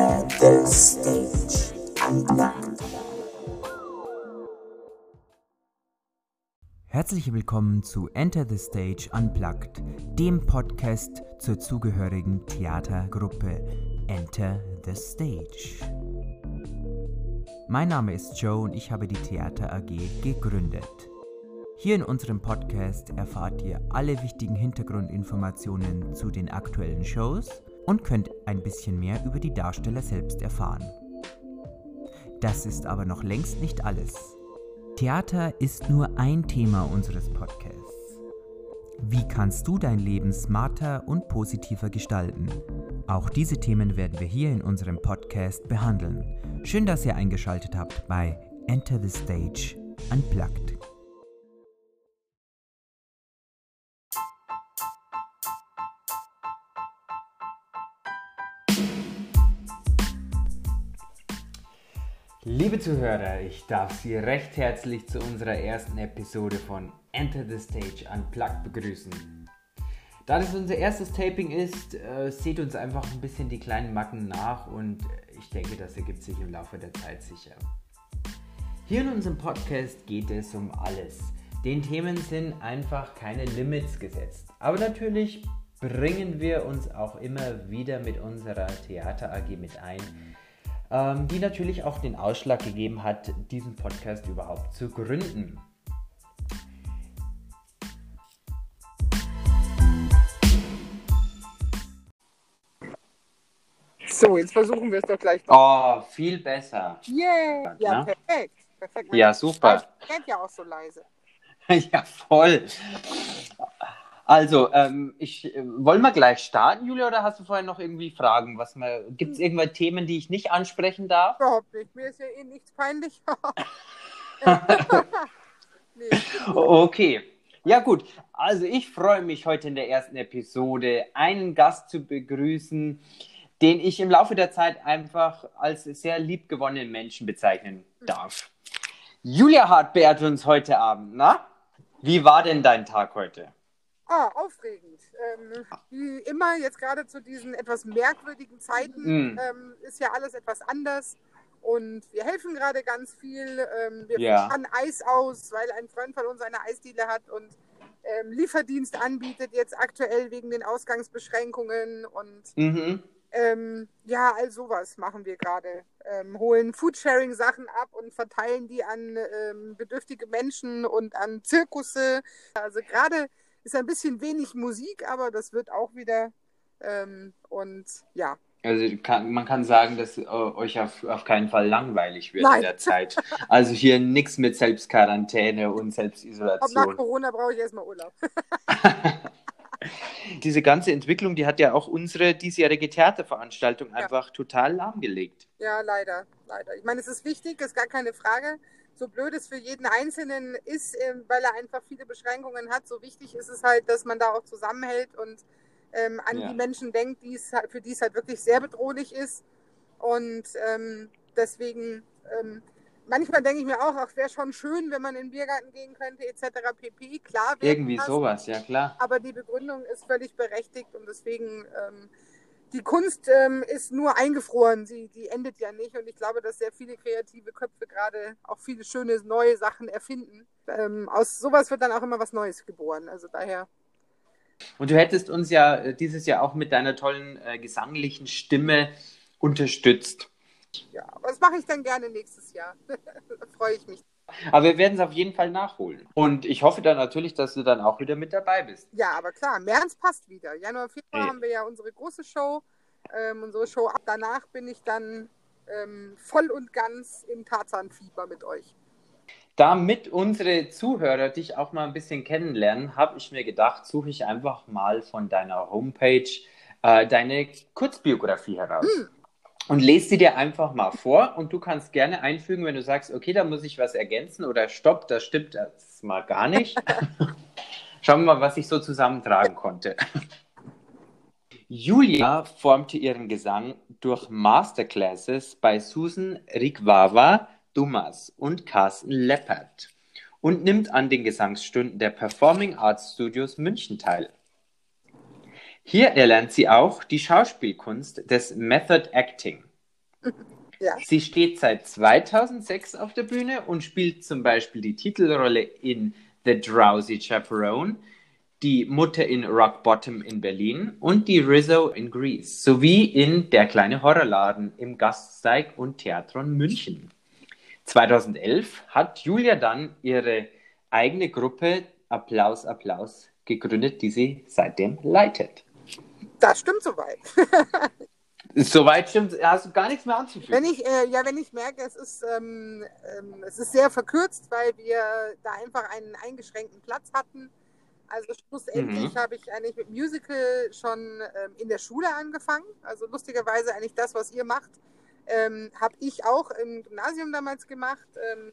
The Stage Unplugged. Herzlich willkommen zu Enter the Stage Unplugged, dem Podcast zur zugehörigen Theatergruppe Enter the Stage. Mein Name ist Joe und ich habe die Theater AG gegründet. Hier in unserem Podcast erfahrt ihr alle wichtigen Hintergrundinformationen zu den aktuellen Shows und könnt ein bisschen mehr über die Darsteller selbst erfahren. Das ist aber noch längst nicht alles. Theater ist nur ein Thema unseres Podcasts. Wie kannst du dein Leben smarter und positiver gestalten? Auch diese Themen werden wir hier in unserem Podcast behandeln. Schön, dass ihr eingeschaltet habt bei Enter the Stage Unplugged. Liebe Zuhörer, ich darf Sie recht herzlich zu unserer ersten Episode von Enter the Stage Unplugged begrüßen. Da das unser erstes Taping ist, äh, seht uns einfach ein bisschen die kleinen Macken nach und ich denke, das ergibt sich im Laufe der Zeit sicher. Hier in unserem Podcast geht es um alles. Den Themen sind einfach keine Limits gesetzt. Aber natürlich bringen wir uns auch immer wieder mit unserer Theater AG mit ein ähm, die natürlich auch den Ausschlag gegeben hat, diesen Podcast überhaupt zu gründen. So, jetzt versuchen wir es doch gleich. Oh, viel besser. Yeah! Ja, Ja? perfekt. perfekt. Ja, super. Ich ja auch so leise. ja, voll. Also, ähm, ich, äh, wollen wir gleich starten, Julia, oder hast du vorher noch irgendwie Fragen? Gibt es irgendwelche Themen, die ich nicht ansprechen darf? Überhaupt nicht. Mir ist ja eh nichts peinlich. nee. Okay. Ja gut, also ich freue mich heute in der ersten Episode einen Gast zu begrüßen, den ich im Laufe der Zeit einfach als sehr liebgewonnenen Menschen bezeichnen darf. Julia Hart beehrt uns heute Abend, na? Wie war denn dein Tag heute? Ah, aufregend. Ähm, wie immer, jetzt gerade zu diesen etwas merkwürdigen Zeiten, Mm. ähm, ist ja alles etwas anders. Und wir helfen gerade ganz viel. Ähm, wir Ja. fahren Eis aus, weil ein Freund von uns eine Eisdiele hat und ähm, Lieferdienst anbietet, jetzt aktuell wegen den Ausgangsbeschränkungen. Und Mhm. ähm, ja, all sowas machen wir gerade. Ähm, holen Foodsharing-Sachen ab und verteilen die an bedürftige Menschen und an Zirkusse. Also gerade ist ein bisschen wenig Musik, aber das wird auch wieder. Ähm, und ja, Also kann, man kann sagen, dass äh, euch auf, auf keinen Fall langweilig wird Nein. in der Zeit. Also hier nichts mit Selbstquarantäne und ob nach Selbstisolation. Corona brauche ich erstmal Urlaub. Diese ganze Entwicklung, die hat ja auch unsere diesjährige Theaterveranstaltung einfach total lahmgelegt. Ja, leider, leider. Ich meine, es ist wichtig, ist gar keine Frage. So blöd es für jeden Einzelnen ist, ähm, weil er einfach viele Beschränkungen hat, so wichtig ist es halt, dass man da auch zusammenhält und ähm, an Ja. die Menschen denkt, die es halt, für die es halt wirklich sehr bedrohlich ist. Und ähm, deswegen, ähm, manchmal denke ich mir auch, ach, wäre schon schön, wenn man in den Biergarten gehen könnte, etc. pp. Klar, Irgendwie das, sowas, ja klar. aber die Begründung ist völlig berechtigt und deswegen ähm, die Kunst ähm, ist nur eingefroren, sie die endet ja nicht und ich glaube, dass sehr viele kreative Köpfe gerade auch viele schöne neue Sachen erfinden. Ähm, aus sowas wird dann auch immer was Neues geboren, also daher. Und du hättest uns ja äh, dieses Jahr auch mit deiner tollen äh, gesanglichen Stimme unterstützt. Ja, das mache ich dann gerne nächstes Jahr. da freue ich mich. Aber wir werden es auf jeden Fall nachholen. Und ich hoffe dann natürlich, dass du dann auch wieder mit dabei bist. Ja, aber klar, März passt wieder. Januar, Februar Ja. haben wir ja unsere große Show, ähm, unsere Show. Ab danach bin ich dann ähm, voll und ganz im Tarzanfieber mit euch. Damit unsere Zuhörer dich auch mal ein bisschen kennenlernen, habe ich mir gedacht, suche ich einfach mal von deiner Homepage äh, deine Kurzbiografie heraus. Und lese sie dir einfach mal vor und du kannst gerne einfügen, wenn du sagst, okay, da muss ich was ergänzen oder stopp, das stimmt das mal gar nicht. Schauen wir mal, was ich so zusammentragen konnte. Julia formte ihren Gesang durch Masterclasses bei Susan Rigwawa Dumas und Carsten Leppert und nimmt an den Gesangsstunden der Performing Arts Studios München teil. Hier erlernt sie auch die Schauspielkunst des Method Acting. Ja. Sie steht seit 2006 auf der Bühne und spielt zum Beispiel die Titelrolle in The Drowsy Chaperone, die Mutter in Rock Bottom in Berlin und die Rizzo in Greece sowie in Der kleine Horrorladen im Gaststeig und Theatron München. 2011 hat Julia dann ihre eigene Gruppe Applaus Applaus gegründet, die sie seitdem leitet. Das stimmt soweit. Soweit stimmt, hast du gar nichts mehr anzufügen. Wenn ich, äh, ja, wenn ich merke, es ist, ähm, ähm, es ist sehr verkürzt, weil wir da einfach einen eingeschränkten Platz hatten. Also schlussendlich Mhm. habe ich eigentlich mit Musical schon ähm, in der Schule angefangen. Also lustigerweise eigentlich das, was ihr macht, ähm, habe ich auch im Gymnasium damals gemacht, ähm,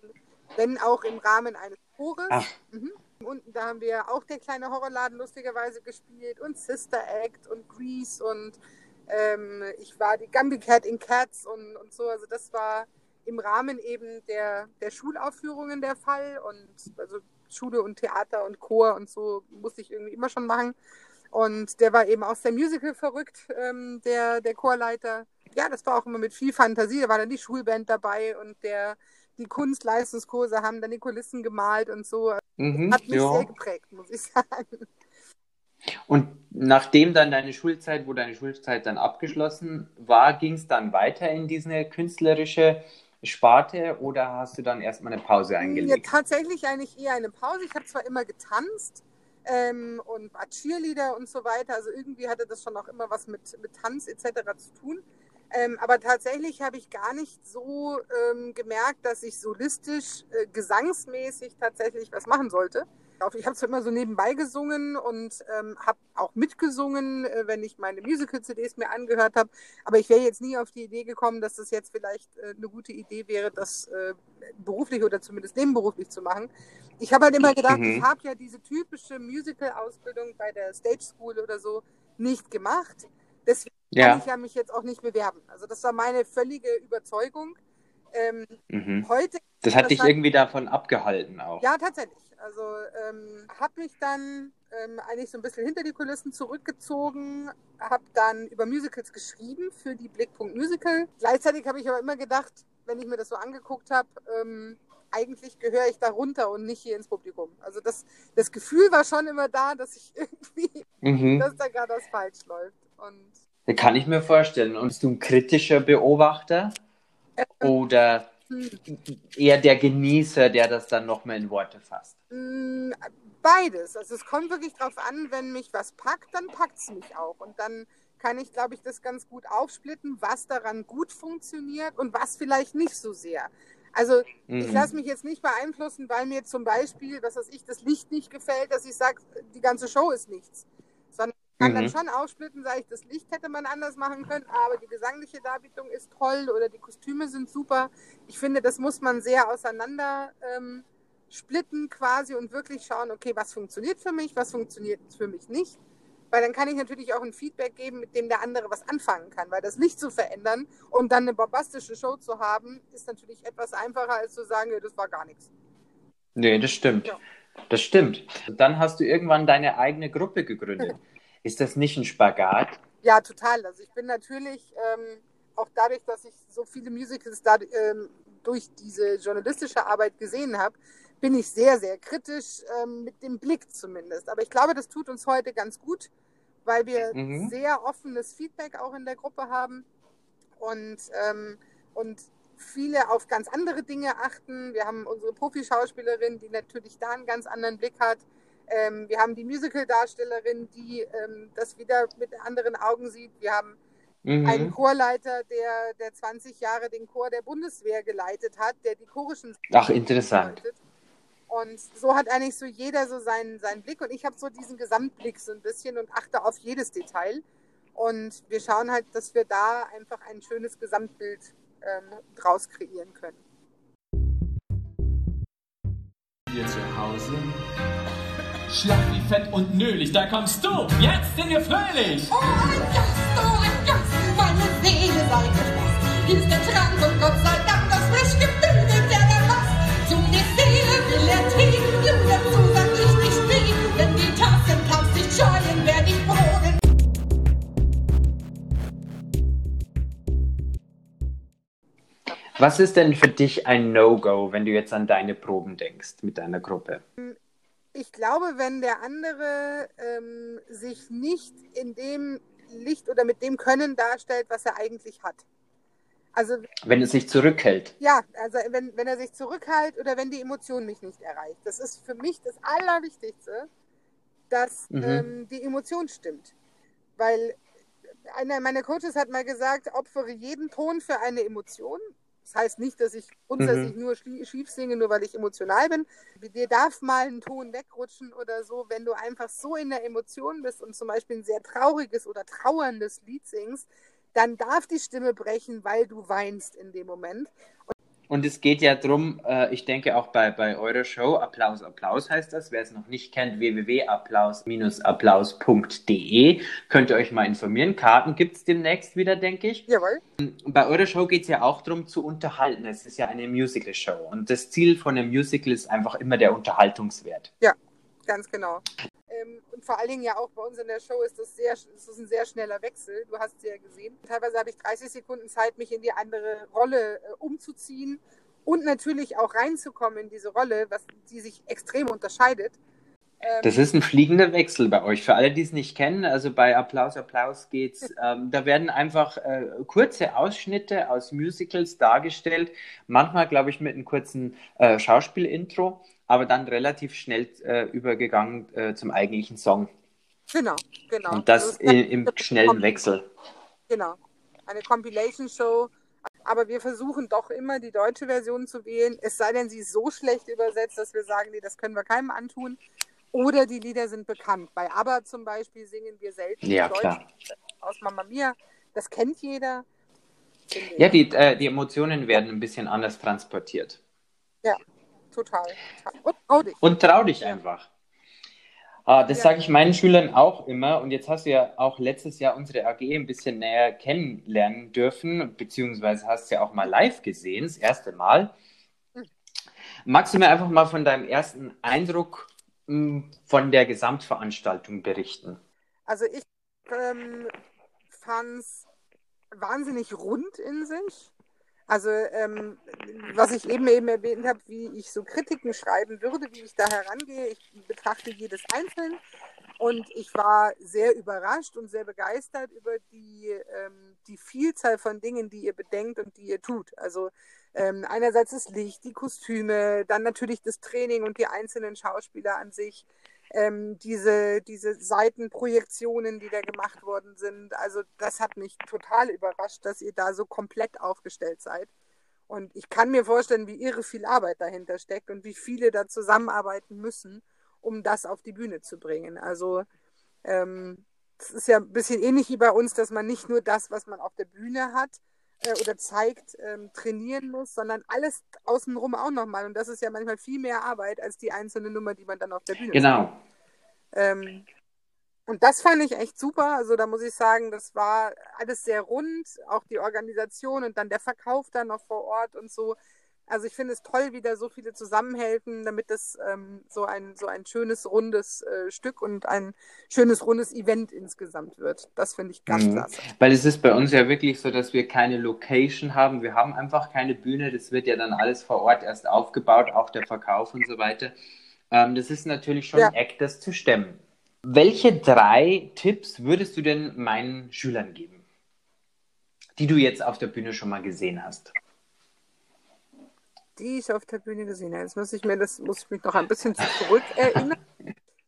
wenn auch im Rahmen eines Chores. Mhm. Unten da haben wir auch der kleine Horrorladen lustigerweise gespielt und Sister Act und Grease und ähm, ich war die Gumby Cat in Cats und, und so. Also das war im Rahmen eben der, der Schulaufführungen der Fall und also Schule und Theater und Chor und so musste ich irgendwie immer schon machen. Und der war eben auch sehr Musical verrückt, ähm, der, der Chorleiter. Ja, das war auch immer mit viel Fantasie. Da war dann die Schulband dabei und der, die Kunstleistungskurse haben dann die Kulissen gemalt und so. Mhm, Hat mich ja. sehr geprägt, muss ich sagen. Und nachdem dann deine Schulzeit, wo deine Schulzeit dann abgeschlossen war, ging es dann weiter in diese künstlerische Sparte oder hast du dann erstmal eine Pause Ja, eingelegt? tatsächlich eigentlich eher eine Pause. Ich habe zwar immer getanzt ähm, und war Cheerleader und so weiter. Also irgendwie hatte das schon auch immer was mit, mit Tanz etc. zu tun. Ähm, aber tatsächlich habe ich gar nicht so ähm, gemerkt, dass ich solistisch, äh, gesangsmäßig tatsächlich was machen sollte. Ich habe zwar immer so nebenbei gesungen und ähm, habe auch mitgesungen, äh, wenn ich meine Musical-CDs mir angehört habe. Aber ich wäre jetzt nie auf die Idee gekommen, dass das jetzt vielleicht äh, eine gute Idee wäre, das äh, beruflich oder zumindest nebenberuflich zu machen. Ich habe halt immer gedacht, Mhm. ich habe ja diese typische Musical-Ausbildung bei der Stage School oder so nicht gemacht. Deswegen kann Ja. ich ja mich jetzt auch nicht bewerben. Also das war meine völlige Überzeugung. Ähm, Mhm. heute Das hat dich hat- irgendwie davon abgehalten auch. ja, tatsächlich. Also ähm, habe mich dann ähm, eigentlich so ein bisschen hinter die Kulissen zurückgezogen, habe dann über Musicals geschrieben für die Blickpunkt Musical. Gleichzeitig habe ich aber immer gedacht, wenn ich mir das so angeguckt habe, ähm, eigentlich gehöre ich da runter und nicht hier ins Publikum. Also das, das Gefühl war schon immer da, dass ich irgendwie, Mhm. dass da gerade was falsch läuft. Und Das kann ich mir vorstellen. Und bist du ein kritischer Beobachter oder hm, eher der Genießer, der das dann nochmal in Worte fasst? Mm, Beides. Also es kommt wirklich drauf an, wenn mich was packt, dann packt es mich auch. Und dann kann ich, glaube ich, das ganz gut aufsplitten, was daran gut funktioniert und was vielleicht nicht so sehr. Also ich Mhm. lasse mich jetzt nicht beeinflussen, weil mir zum Beispiel, was weiß ich, das Licht nicht gefällt, dass ich sage, die ganze Show ist nichts. Kann dann Mhm. schon aufsplitten, sage ich, das Licht hätte man anders machen können, aber die gesangliche Darbietung ist toll oder die Kostüme sind super. Ich finde, das muss man sehr auseinander ähm, splitten quasi und wirklich schauen, okay, was funktioniert für mich, was funktioniert für mich nicht. Weil dann kann ich natürlich auch ein Feedback geben, mit dem der andere was anfangen kann. Weil das Licht zu verändern und dann eine bombastische Show zu haben, ist natürlich etwas einfacher, als zu sagen, ja, das war gar nichts. Nee, das stimmt. Ja. Das stimmt. Dann hast du irgendwann deine eigene Gruppe gegründet. Ist das nicht ein Spagat? Ja, total. Also ich bin natürlich ähm, auch dadurch, dass ich so viele Musicals da, ähm, durch diese journalistische Arbeit gesehen habe, bin ich sehr, sehr kritisch ähm, mit dem Blick zumindest. Aber ich glaube, das tut uns heute ganz gut, weil wir Mhm. sehr offenes Feedback auch in der Gruppe haben und, ähm, und viele auf ganz andere Dinge achten. Wir haben unsere Profi-Schauspielerin, die natürlich da einen ganz anderen Blick hat. Ähm, wir haben die Musical-Darstellerin, die ähm, das wieder mit anderen Augen sieht. Wir haben einen Mhm. Chorleiter, der, der 20 Jahre den Chor der Bundeswehr geleitet hat, der die chorischen Ach, interessant. leitet. Und so hat eigentlich so jeder so seinen, seinen Blick und ich habe so diesen Gesamtblick so ein bisschen und achte auf jedes Detail. Und wir schauen halt, dass wir da einfach ein schönes Gesamtbild ähm, draus kreieren können. Hier zu Hause. Schlapp wie fett und nölig, da kommst du. Jetzt sind wir fröhlich. Oh, ein Gast, oh, ein Gast, meine Seele sei gefasst. Hier ist der Trank und Gott sei Dank das frisch gebügelte der Mast. Zu der Seele will er Tee, du dazu sag ich nicht wie, denn die Tassen kannst nicht scheuen, wer dich bogen. Was ist denn für dich ein No-Go, wenn du jetzt an deine Proben denkst mit deiner Gruppe? Ich glaube, wenn der andere ähm, sich nicht in dem Licht oder mit dem Können darstellt, was er eigentlich hat. Also Wenn es sich zurückhält. ja, also wenn, wenn er sich zurückhält oder wenn die Emotion mich nicht erreicht. Das ist für mich das Allerwichtigste, dass Mhm. ähm, die Emotion stimmt. Weil einer meiner Coaches hat mal gesagt, opfere jeden Ton für eine Emotion. Das heißt nicht, dass ich grundsätzlich nur schlie- schief singe, nur weil ich emotional bin. Dir darf mal ein Ton wegrutschen oder so, wenn du einfach so in der Emotion bist und zum Beispiel ein sehr trauriges oder trauerndes Lied singst, dann darf die Stimme brechen, weil du weinst in dem Moment. Und es geht ja drum, äh, ich denke auch bei, bei eurer Show, Applaus, Applaus heißt das. Wer es noch nicht kennt, www.applaus-applaus.de. Könnt ihr euch mal informieren. Karten gibt es demnächst wieder, denke ich. Jawohl. Bei eurer Show geht es ja auch darum zu unterhalten. Es ist ja eine Musical-Show. Und das Ziel von einem Musical ist einfach immer der Unterhaltungswert. Ganz genau. Ähm, und vor allen Dingen ja auch bei uns in der Show ist das sehr, ist das ein sehr schneller Wechsel. Du hast es ja gesehen. Teilweise habe ich 30 Sekunden Zeit, mich in die andere Rolle äh, umzuziehen und natürlich auch reinzukommen in diese Rolle, was die sich extrem unterscheidet. Ähm, Das ist ein fliegender Wechsel bei euch. Für alle, die es nicht kennen, also bei Applaus, Applaus geht's, ähm, da werden einfach äh, kurze Ausschnitte aus Musicals dargestellt. Manchmal, glaube ich, mit einem kurzen äh, Schauspielintro, aber dann relativ schnell äh, übergegangen äh, zum eigentlichen Song. genau, genau. Und das Also es i- im schnellen Wechsel. Genau. Eine Compilation-Show. Aber wir versuchen doch immer, die deutsche Version zu wählen. Es sei denn, sie ist so schlecht übersetzt, dass wir sagen, nee, das können wir keinem antun. Oder die Lieder sind bekannt. Bei ABBA zum Beispiel singen wir selten Ja, Deutsch klar. aus Mamma Mia. Das kennt jeder. Ja, die, äh, die Emotionen werden ein bisschen anders transportiert. Total. Und trau dich. Und trau dich Ja. einfach. Ah, das Ja. sage ich meinen Schülern auch immer. Und jetzt hast du ja auch letztes Jahr unsere AG ein bisschen näher kennenlernen dürfen, beziehungsweise hast du ja auch mal live gesehen, das erste Mal. Magst du mir einfach mal von deinem ersten Eindruck mh, von der Gesamtveranstaltung berichten? Also ich ähm, fand es wahnsinnig rund in sich. Also ähm, was ich eben eben erwähnt habe, wie ich so Kritiken schreiben würde, wie ich da herangehe. Ich betrachte jedes einzeln und ich war sehr überrascht und sehr begeistert über die, ähm, die Vielzahl von Dingen, die ihr bedenkt und die ihr tut. Also ähm, einerseits das Licht, die Kostüme, dann natürlich das Training und die einzelnen Schauspieler an sich ähm, diese, diese Seitenprojektionen, die da gemacht worden sind. Also das hat mich total überrascht, dass ihr da so komplett aufgestellt seid. Und ich kann mir vorstellen, wie irre viel Arbeit dahinter steckt und wie viele da zusammenarbeiten müssen, um das auf die Bühne zu bringen. Also ähm, es ist ja ein bisschen ähnlich wie bei uns, dass man nicht nur das, was man auf der Bühne hat äh, oder zeigt, ähm, trainieren muss, sondern alles außenrum auch nochmal. Und das ist ja manchmal viel mehr Arbeit als die einzelne Nummer, die man dann auf der Bühne Genau. ähm, und das fand ich echt super. Also da muss ich sagen, das war alles sehr rund, auch die Organisation und dann der Verkauf dann noch vor Ort und so. Also ich finde es toll, wie da so viele zusammenhelfen, damit das ähm, so ein so ein schönes rundes äh, Stück und ein schönes rundes Event insgesamt wird. Das finde ich ganz Mhm. klasse. Weil es ist bei uns ja wirklich so, dass wir keine Location haben. Wir haben einfach keine Bühne. Das wird ja dann alles vor Ort erst aufgebaut, auch der Verkauf und so weiter. Ähm, das ist natürlich schon Ja. ein Act, das zu stemmen. Welche drei Tipps würdest du denn meinen Schülern geben, die du jetzt auf der Bühne schon mal gesehen hast? Die ich auf der Bühne gesehen habe. Jetzt muss ich mir das, muss ich mich noch ein bisschen zurückerinnern.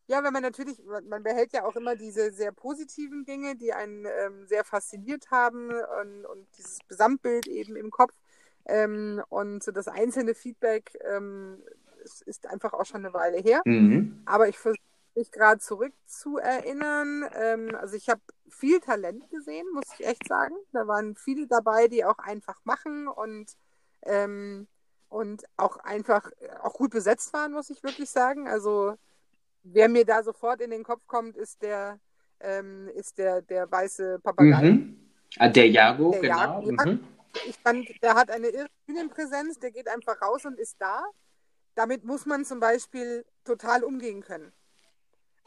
Ja, wenn man natürlich, man behält ja auch immer diese sehr positiven Dinge, die einen ähm, sehr fasziniert haben und, und dieses Gesamtbild eben im Kopf. Ähm, und so das einzelne Feedback ähm, ist, ist einfach auch schon eine Weile her. Mhm. Aber ich versuche mich gerade zurück zu erinnern. Ähm, also ich habe viel Talent gesehen, muss ich echt sagen. Da waren viele dabei, die auch einfach machen und, ähm, und auch einfach äh, auch gut besetzt waren, muss ich wirklich sagen. Also wer mir da sofort in den Kopf kommt, ist der, ähm, ist der, der weiße Papagei. Mhm. Ah, der Jago, Der genau. Jago, ja. Mhm. Ich fand, der hat eine irre Bühnenpräsenz, der geht einfach raus und ist da. Damit muss man zum Beispiel total umgehen können.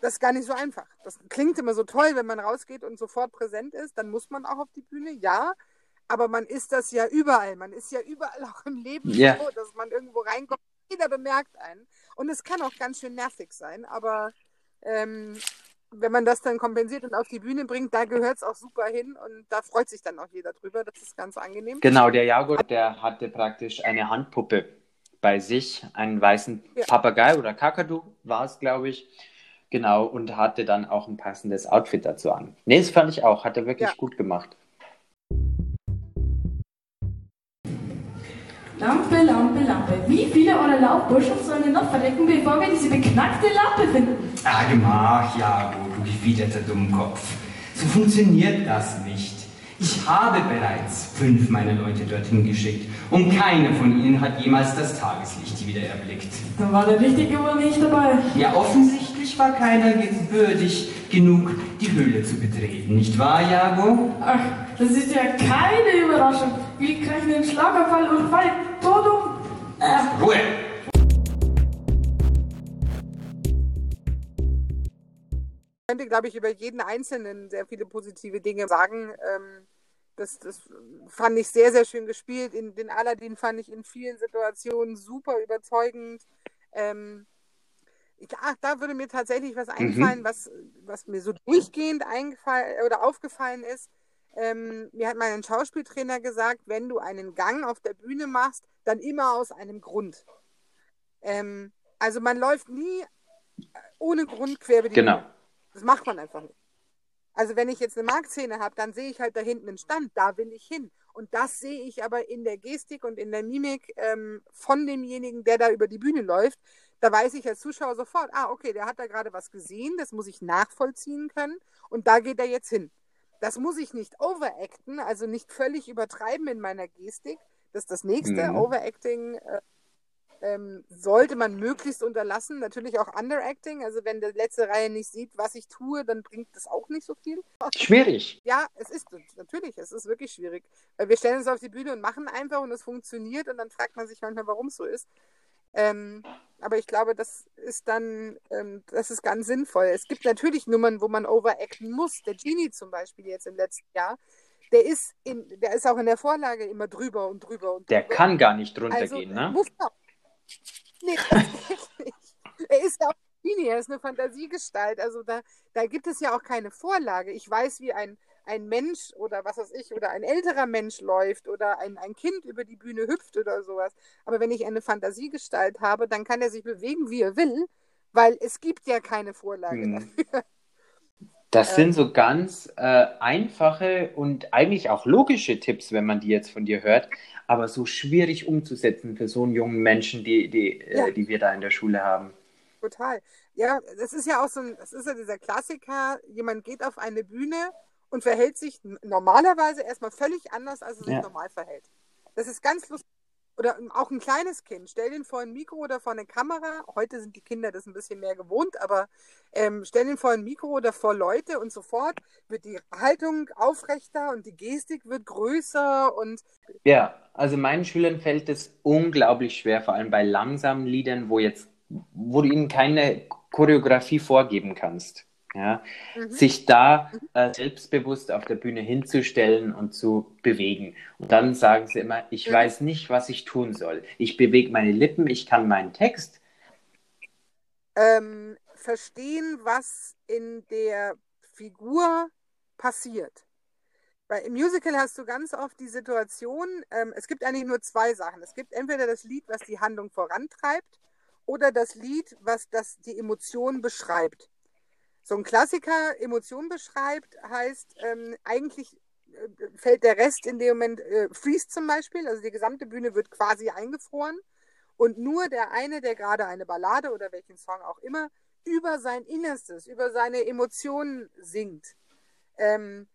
Das ist gar nicht so einfach. Das klingt immer so toll, wenn man rausgeht und sofort präsent ist, dann muss man auch auf die Bühne, ja. Aber man ist das ja überall. Man ist ja überall auch im Leben Ja. so, dass man irgendwo reinkommt. Jeder bemerkt einen. Und es kann auch ganz schön nervig sein, aber ähm, wenn man das dann kompensiert und auf die Bühne bringt, da gehört es auch super hin und da freut sich dann auch jeder drüber. Das ist ganz angenehm. Genau, der Jago, der hatte praktisch eine Handpuppe bei sich, einen weißen Ja. Papagei oder Kakadu war es, glaube ich. Genau, und hatte dann auch ein passendes Outfit dazu an. Nee, das fand ich auch, hat er wirklich Ja. gut gemacht. Lampe, Lampe, Lampe. Wie viele eurer Laufburschen sollen denn noch verrecken, bevor wir diese beknackte Lampe finden? Ah, gemach, Jago, du gefiederter Dummkopf. So funktioniert das nicht. Ich habe bereits fünf meiner Leute dorthin geschickt und keiner von ihnen hat jemals das Tageslicht wieder erblickt. Dann war der Richtige wohl nicht dabei. Ja, offensichtlich war keiner würdig genug, die Höhle zu betreten, nicht wahr, Jago? Ach, das ist ja keine Überraschung. Wir kriegen einen Schlaganfall und fallen tot um. Äh, Ruhe! Ich könnte, glaube ich, über jeden Einzelnen sehr viele positive Dinge sagen. Ähm, das, das fand ich sehr, sehr schön gespielt. In, den Aladdin fand ich in vielen Situationen super überzeugend. Ähm, ja, da würde mir tatsächlich was einfallen, was, was mir so durchgehend eingefallen oder aufgefallen ist. Ähm, mir hat mein Schauspieltrainer gesagt, wenn du einen Gang auf der Bühne machst, dann immer aus einem Grund. Ähm, also man läuft nie ohne Grund quer über die Genau. Bühne. Das macht man einfach nicht. Also wenn ich jetzt eine Marktszene habe, dann sehe ich halt da hinten einen Stand, da will ich hin. Und das sehe ich aber in der Gestik und in der Mimik ähm, von demjenigen, der da über die Bühne läuft. Da weiß ich als Zuschauer sofort, ah, okay, der hat da gerade was gesehen, das muss ich nachvollziehen können und da geht er jetzt hin. Das muss ich nicht overacten, also nicht völlig übertreiben in meiner Gestik. Das ist das nächste. Mhm. Overacting äh, ähm, sollte man möglichst unterlassen. Natürlich auch Underacting. Also wenn der letzte Reihe nicht sieht, was ich tue, dann bringt das auch nicht so viel. Schwierig. Ja, es ist natürlich, es ist wirklich schwierig. Weil wir stellen uns auf die Bühne und machen einfach und es funktioniert und dann fragt man sich manchmal, warum es so ist. Ähm, aber ich glaube, das ist dann, ähm, das ist ganz sinnvoll. Es gibt natürlich Nummern, wo man overacten muss. Der Genie zum Beispiel jetzt im letzten Jahr, der ist, in, der ist auch in der Vorlage immer drüber und drüber und Der drüber. kann gar nicht Also, runtergehen, ne? muss er. Nee, das geht nicht. Er ist ja auch Genie, er ist eine Fantasiegestalt. Also da, da gibt es ja auch keine Vorlage. Ich weiß, wie ein, ein Mensch oder was weiß ich, oder ein älterer Mensch läuft oder ein, ein Kind über die Bühne hüpft oder sowas. Aber wenn ich eine Fantasiegestalt habe, dann kann er sich bewegen, wie er will, weil es gibt ja keine Vorlage Hm. dafür. Das Äh. sind so ganz äh, einfache und eigentlich auch logische Tipps, wenn man die jetzt von dir hört, aber so schwierig umzusetzen für so einen jungen Menschen, die, die, Ja. äh, die wir da in der Schule haben. Total. Ja, das ist ja auch so ein, das ist ja dieser Klassiker, jemand geht auf eine Bühne und verhält sich normalerweise erstmal völlig anders, als sich Ja. normal verhält. Das ist ganz lustig. Oder auch ein kleines Kind, stell den vor ein Mikro oder vor eine Kamera. Heute sind die Kinder das ein bisschen mehr gewohnt, aber ähm, stell den vor ein Mikro oder vor Leute und sofort wird die Haltung aufrechter und die Gestik wird größer und Ja, also meinen Schülern fällt es unglaublich schwer, vor allem bei langsamen Liedern, wo jetzt, wo du ihnen keine Choreografie vorgeben kannst. Ja, Mhm. sich da äh, selbstbewusst auf der Bühne hinzustellen und zu bewegen. Und dann sagen sie immer, ich Mhm. weiß nicht, was ich tun soll. Ich bewege meine Lippen, ich kann meinen Text. ähm, verstehen, was in der Figur passiert. Weil im Musical hast du ganz oft die Situation, ähm, es gibt eigentlich nur zwei Sachen. Es gibt entweder das Lied, was die Handlung vorantreibt, oder das Lied, was das, die Emotion beschreibt. So ein Klassiker, Emotion beschreibt, heißt ähm, eigentlich äh, fällt der Rest in dem Moment, äh, freeze zum Beispiel, also die gesamte Bühne wird quasi eingefroren. Und nur der eine, der gerade eine Ballade oder welchen Song auch immer über sein Innerstes, über seine Emotionen singt, ähm,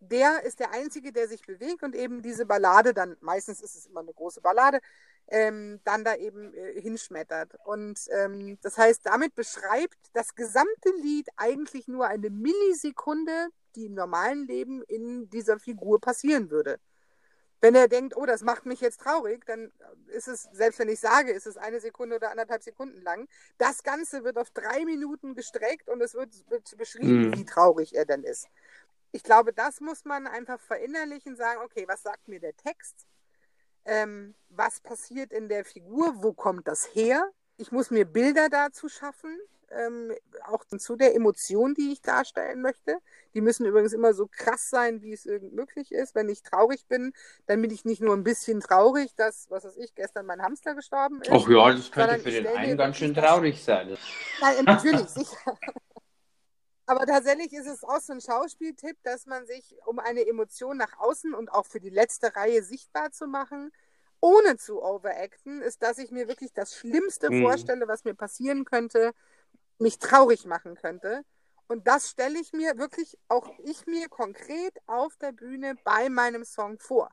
der ist der Einzige, der sich bewegt und eben diese Ballade dann, meistens ist es immer eine große Ballade, ähm, dann da eben äh, hinschmettert. Und ähm, das heißt, damit beschreibt das gesamte Lied eigentlich nur eine Millisekunde, die im normalen Leben in dieser Figur passieren würde. Wenn er denkt, oh, das macht mich jetzt traurig, dann ist es, selbst wenn ich sage, ist es eine Sekunde oder anderthalb Sekunden lang. Das Ganze wird auf drei Minuten gestreckt und es wird, wird beschrieben, Mhm. wie traurig er denn ist. ich glaube, das muss man einfach verinnerlichen, sagen, okay, was sagt mir der Text? Ähm, was passiert in der Figur? Wo kommt das her? Ich muss mir Bilder dazu schaffen, ähm, auch zu der Emotion, die ich darstellen möchte. Die müssen übrigens immer so krass sein, wie es irgend möglich ist. Wenn ich traurig bin, dann bin ich nicht nur ein bisschen traurig, dass, was weiß ich, gestern mein Hamster gestorben ist. Ach ja, das könnte für den einen ganz schön traurig sein. Nein, natürlich, sicher. Aber tatsächlich ist es auch so ein Schauspieltipp, dass man sich, um eine Emotion nach außen und auch für die letzte Reihe sichtbar zu machen, ohne zu overacten, ist, dass ich mir wirklich das Schlimmste Mhm. vorstelle, was mir passieren könnte, mich traurig machen könnte. Und das stelle ich mir wirklich, auch ich mir konkret auf der Bühne bei meinem Song vor.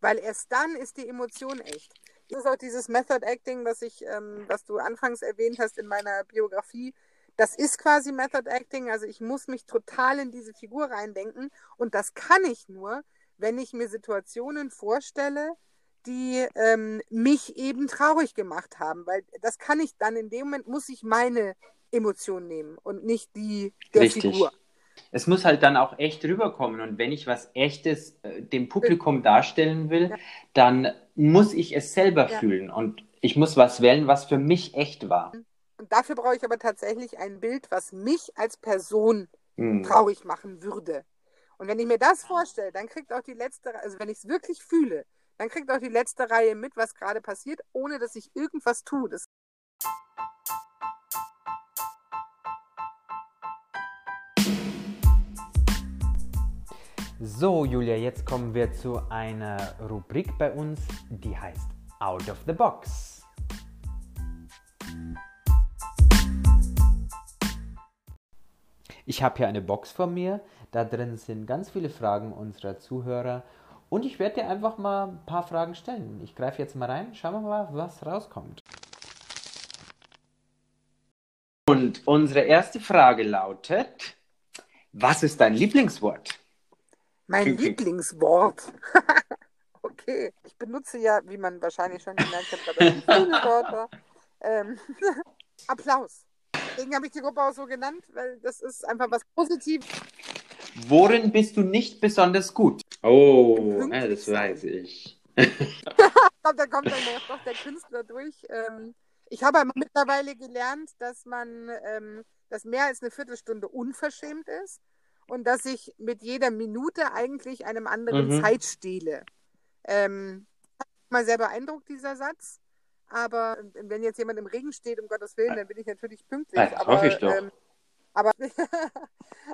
Weil erst dann ist die Emotion echt. Das ist auch dieses Method Acting, was ich, ähm, was du anfangs erwähnt hast in meiner Biografie. Das ist quasi Method Acting. Also ich muss mich total in diese Figur reindenken. Und das kann ich nur, wenn ich mir Situationen vorstelle, die ähm, mich eben traurig gemacht haben. Weil das kann ich dann in dem Moment, muss ich meine Emotion nehmen und nicht die der Richtig. Figur. Es muss halt dann auch echt rüberkommen. Und wenn ich was Echtes äh, dem Publikum darstellen will, Ja. dann muss ich es selber Ja. fühlen. Und ich muss was wählen, was für mich echt war. Und dafür brauche ich aber tatsächlich ein Bild, was mich als Person Hm. traurig machen würde. Und wenn ich mir das vorstelle, dann kriegt auch die letzte, also wenn ich es wirklich fühle, dann kriegt auch die letzte Reihe mit, was gerade passiert, ohne dass ich irgendwas tue. Das So, Julia, jetzt kommen wir zu einer Rubrik bei uns, die heißt Out of the Box. Ich habe hier eine Box vor mir, da drin sind ganz viele Fragen unserer Zuhörer und ich werde dir einfach mal ein paar Fragen stellen. Ich greife jetzt mal rein, schauen wir mal, was rauskommt. Und unsere erste Frage lautet: Was ist dein Lieblingswort? mein Lieblingswort. okay, ich benutze ja, wie man wahrscheinlich schon gemerkt hat, viele Wörter. Ähm, Applaus. Deswegen habe ich die Gruppe auch so genannt, weil das ist einfach was Positives. Worin bist du nicht besonders gut? Oh, ja, das weiß ich. Ich glaube, da kommt dann noch der Künstler durch. Ähm, ich habe aber mittlerweile gelernt, dass man, ähm, dass mehr als eine Viertelstunde unverschämt ist und dass ich mit jeder Minute eigentlich einem anderen Mhm. Zeit stehle. Ähm, hat mich mal sehr beeindruckt, dieser Satz. Aber wenn jetzt jemand im Regen steht, um Gottes Willen, dann bin ich natürlich pünktlich. Das aber, hoffe ich doch. Ähm, aber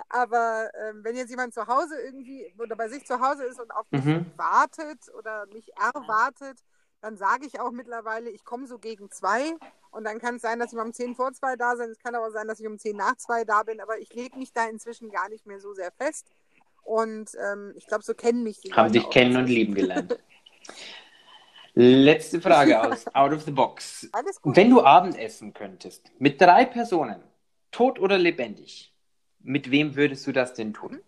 aber ähm, wenn jetzt jemand zu Hause irgendwie oder bei sich zu Hause ist und auf mich Mhm. wartet oder mich erwartet, dann sage ich auch mittlerweile, ich komme so gegen zwei und dann kann es sein, dass ich um zehn vor zwei da bin. Es kann aber sein, dass ich um zehn nach zwei da bin, aber ich lege mich da inzwischen gar nicht mehr so sehr fest. Und ähm, ich glaube, so kennen mich die Haben Leute dich kennen und lieben gelernt. Letzte Frage aus Out of the Box. Wenn du Abendessen könntest, mit drei Personen, tot oder lebendig, mit wem würdest du das denn tun?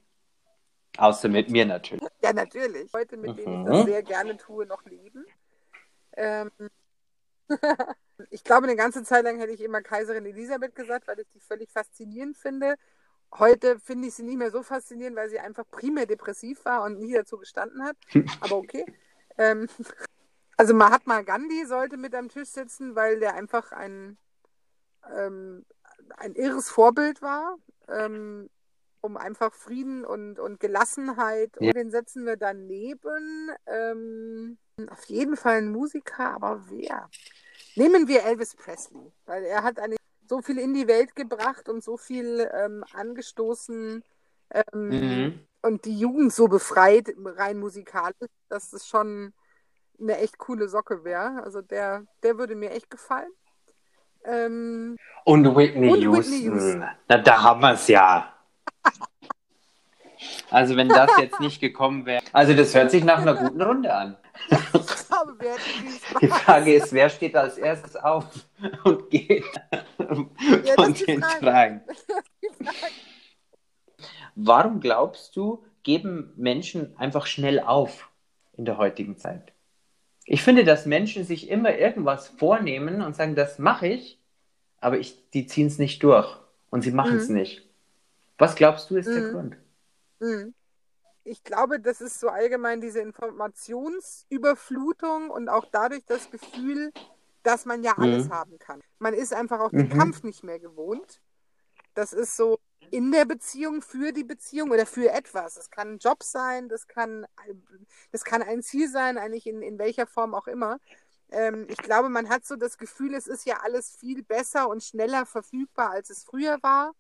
Außer mit mir natürlich. Ja, natürlich. Leute, mit denen ich Mhm. das sehr gerne tue, noch leben. Ähm, ich glaube, eine ganze Zeit lang hätte ich immer Kaiserin Elisabeth gesagt, weil ich die völlig faszinierend finde. Heute finde ich sie nicht mehr so faszinierend, weil sie einfach primär depressiv war und nie dazu gestanden hat. Aber okay. Ähm, also Mahatma Gandhi sollte mit am Tisch sitzen, weil der einfach ein, ähm, ein irres Vorbild war. Ähm, um einfach Frieden und, und Gelassenheit. Ja. Und den setzen wir daneben. Ähm, auf jeden Fall ein Musiker, aber wer? Nehmen wir Elvis Presley, weil er hat eine, so viel in die Welt gebracht und so viel ähm, angestoßen ähm, Mhm. und die Jugend so befreit, rein musikalisch, dass es schon eine echt coole Socke wäre. Also der, der würde mir echt gefallen. Ähm, Und Whitney Und Houston. Whitney Houston. Na, da haben wir es ja. Also wenn das jetzt nicht gekommen wäre. Also das hört sich nach einer guten Runde an. ich glaube, wir hätten viel Die. Frage ist, wer steht als erstes auf und geht das von den Frage. Fragen. Warum glaubst du, geben Menschen einfach schnell auf in der heutigen Zeit? Ich finde, dass Menschen sich immer irgendwas vornehmen und sagen, das mache ich, aber ich, die ziehen es nicht durch und sie machen es Mhm. nicht. Was glaubst du ist der Mhm. Grund? Mhm. ich glaube, das ist so allgemein diese Informationsüberflutung und auch dadurch das Gefühl, dass man ja alles Mhm. haben kann. Man ist einfach auch den Mhm. Kampf nicht mehr gewohnt. Das ist so in der Beziehung, für die Beziehung oder für etwas. Das kann ein Job sein, das kann, das kann ein Ziel sein, eigentlich in, in welcher Form auch immer. Ähm, ich glaube, man hat so das Gefühl, es ist ja alles viel besser und schneller verfügbar, als es früher war.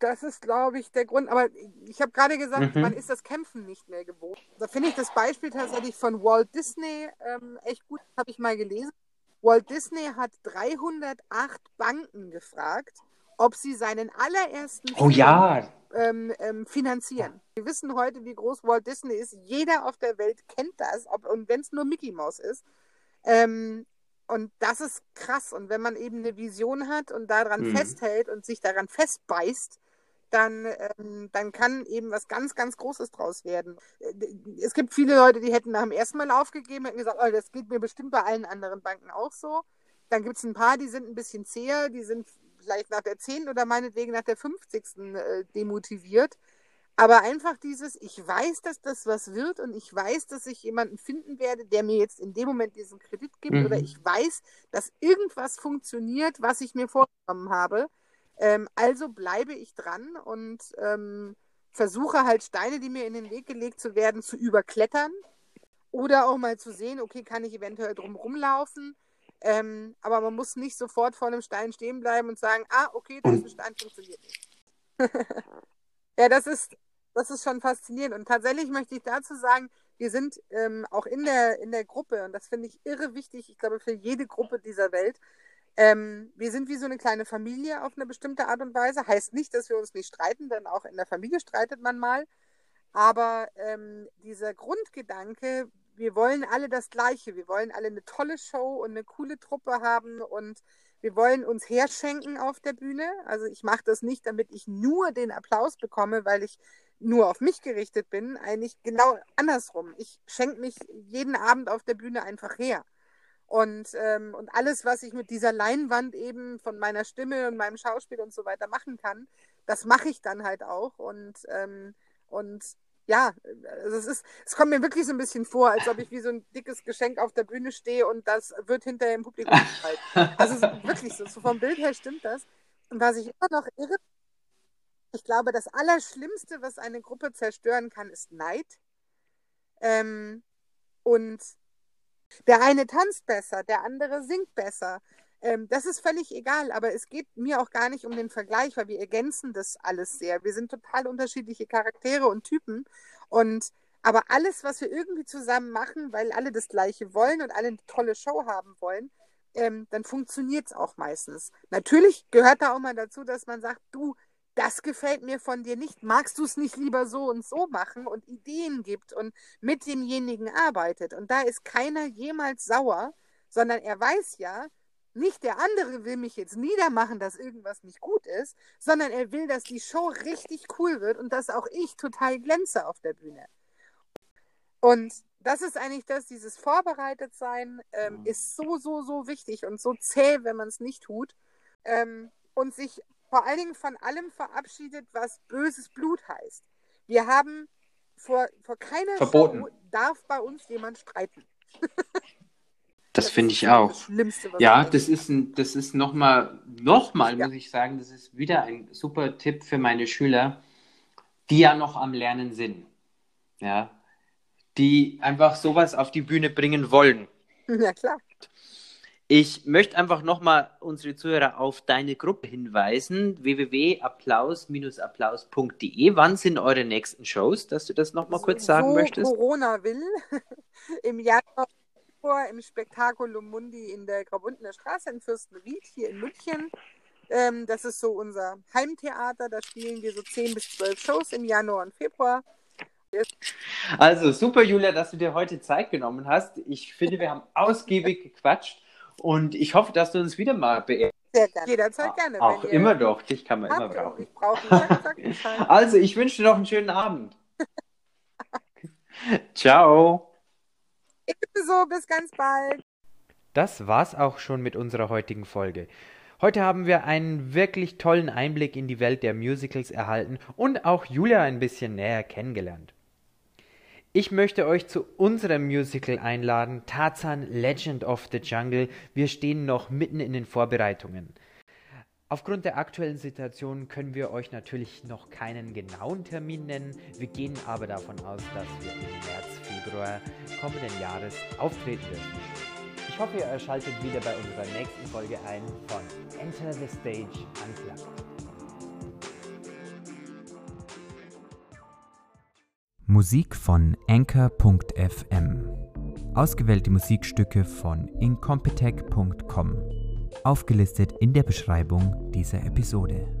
Das ist, glaube ich, der Grund. Aber ich habe gerade gesagt, Mhm. man ist das Kämpfen nicht mehr gewohnt. Da finde ich das Beispiel tatsächlich von Walt Disney ähm, echt gut, habe ich mal gelesen. Walt Disney hat 308 Banken gefragt, ob sie seinen allerersten Oh ja. ähm, ähm, finanzieren. Wir wissen heute, wie groß Walt Disney ist. Jeder auf der Welt kennt das, ob, und wenn es nur Mickey Mouse ist. Ähm, und das ist krass. Und wenn man eben eine Vision hat und daran Mhm. festhält und sich daran festbeißt, dann, ähm, dann kann eben was ganz, ganz Großes draus werden. Äh, Es gibt viele Leute, die hätten nach dem ersten Mal aufgegeben, hätten gesagt, oh, das geht mir bestimmt bei allen anderen Banken auch so. Dann gibt es ein paar, die sind ein bisschen zäher, die sind vielleicht nach der 10. oder meinetwegen nach der 50. Äh, demotiviert. Aber einfach dieses, ich weiß, dass das was wird und ich weiß, dass ich jemanden finden werde, der mir jetzt in dem Moment diesen Kredit gibt Mhm. oder ich weiß, dass irgendwas funktioniert, was ich mir vorgenommen habe. Ähm, also bleibe ich dran und ähm, versuche halt Steine, die mir in den Weg gelegt zu werden, zu überklettern oder auch mal zu sehen, okay, kann ich eventuell drum rumlaufen. Ähm, aber man muss nicht sofort vor einem Stein stehen bleiben und sagen, ah, okay, das ist ein Stein, funktioniert nicht. ja, das ist, das ist schon faszinierend. Und tatsächlich möchte ich dazu sagen, wir sind ähm, auch in der, in der Gruppe, und das finde ich irre wichtig, ich glaube, für jede Gruppe dieser Welt, ähm, wir sind wie so eine kleine Familie auf eine bestimmte Art und Weise. Heißt nicht, dass wir uns nicht streiten, denn auch in der Familie streitet man mal. Aber ähm, dieser Grundgedanke, wir wollen alle das Gleiche. Wir wollen alle eine tolle Show und eine coole Truppe haben und wir wollen uns herschenken auf der Bühne. Also ich mache das nicht, damit ich nur den Applaus bekomme, weil ich nur auf mich gerichtet bin. Eigentlich genau andersrum. Ich schenke mich jeden Abend auf der Bühne einfach her. Und, ähm, und alles, was ich mit dieser Leinwand eben von meiner Stimme und meinem Schauspiel und so weiter machen kann, das mache ich dann halt auch. Und, ähm, und ja, also es ist, es kommt mir wirklich so ein bisschen vor, als ob ich wie so ein dickes Geschenk auf der Bühne stehe und das wird hinterher im Publikum gehalten. Also wirklich so, so vom Bild her stimmt das. Und was ich immer noch irre, ich glaube, das Allerschlimmste, was eine Gruppe zerstören kann, ist Neid. Ähm, und der eine tanzt besser, der andere singt besser. Ähm, das ist völlig egal, aber es geht mir auch gar nicht um den Vergleich, weil wir ergänzen das alles sehr. Wir sind total unterschiedliche Charaktere und Typen. Und aber alles, was wir irgendwie zusammen machen, weil alle das Gleiche wollen und alle eine tolle Show haben wollen, ähm, dann funktioniert es auch meistens. Natürlich gehört da auch mal dazu, dass man sagt, du, das gefällt mir von dir nicht. Magst du es nicht lieber so und so machen und Ideen gibt und mit demjenigen arbeitet? Und da ist keiner jemals sauer, sondern er weiß ja, nicht der andere will mich jetzt niedermachen, dass irgendwas nicht gut ist, sondern er will, dass die Show richtig cool wird und dass auch ich total glänze auf der Bühne. Und das ist eigentlich das, dieses Vorbereitetsein ähm, ist so, so, so wichtig und so zäh, wenn man es nicht tut. Ähm, und sich vor allen Dingen von allem verabschiedet, was böses Blut heißt. Wir haben vor, vor keiner Verboten. Show darf bei uns jemand streiten. Das finde ist ich auch. Das Schlimmste, was Ja, das ist ein, das ist nochmal, nochmal Ja. muss ich sagen, das ist wieder ein super Tipp für meine Schüler, die ja noch am Lernen sind. Ja. Die einfach sowas auf die Bühne bringen wollen. Ja, klar. Ich möchte einfach nochmal unsere Zuhörer auf deine Gruppe hinweisen, www.applaus-applaus.de. Wann sind eure nächsten Shows, dass du das nochmal kurz sagen so möchtest? Corona will, im Januar Februar im Spektakulum Mundi in der Graubündner Straße in Fürstenried hier in München. Ähm, das ist so unser Heimtheater. Da spielen wir so 10 bis 12 Shows im Januar und Februar. Also super, Julia, dass du dir heute Zeit genommen hast. Ich finde, wir haben ausgiebig gequatscht und ich hoffe, dass du uns wieder mal beehrst. Sehr gerne. Jederzeit gerne. Auch immer doch, dich kann man immer brauchen. Ich brauche. Also, ich wünsche dir noch einen schönen Abend. Ciao. So, bis ganz bald. Das war's auch schon mit unserer heutigen Folge. Heute haben wir einen wirklich tollen Einblick in die Welt der Musicals erhalten und auch Julia ein bisschen näher kennengelernt. Ich möchte euch zu unserem Musical einladen, Tarzan Legend of the Jungle. Wir stehen noch mitten in den Vorbereitungen. Aufgrund der aktuellen Situation können wir euch natürlich noch keinen genauen Termin nennen. Wir gehen aber davon aus, dass wir im März, Februar kommenden Jahres auftreten dürfen. Ich hoffe, ihr schaltet wieder bei unserer nächsten Folge ein von Enter the Stage Unplugged. Musik von Anchor.fm. Ausgewählte Musikstücke von incompetech.com. Aufgelistet in der Beschreibung dieser Episode.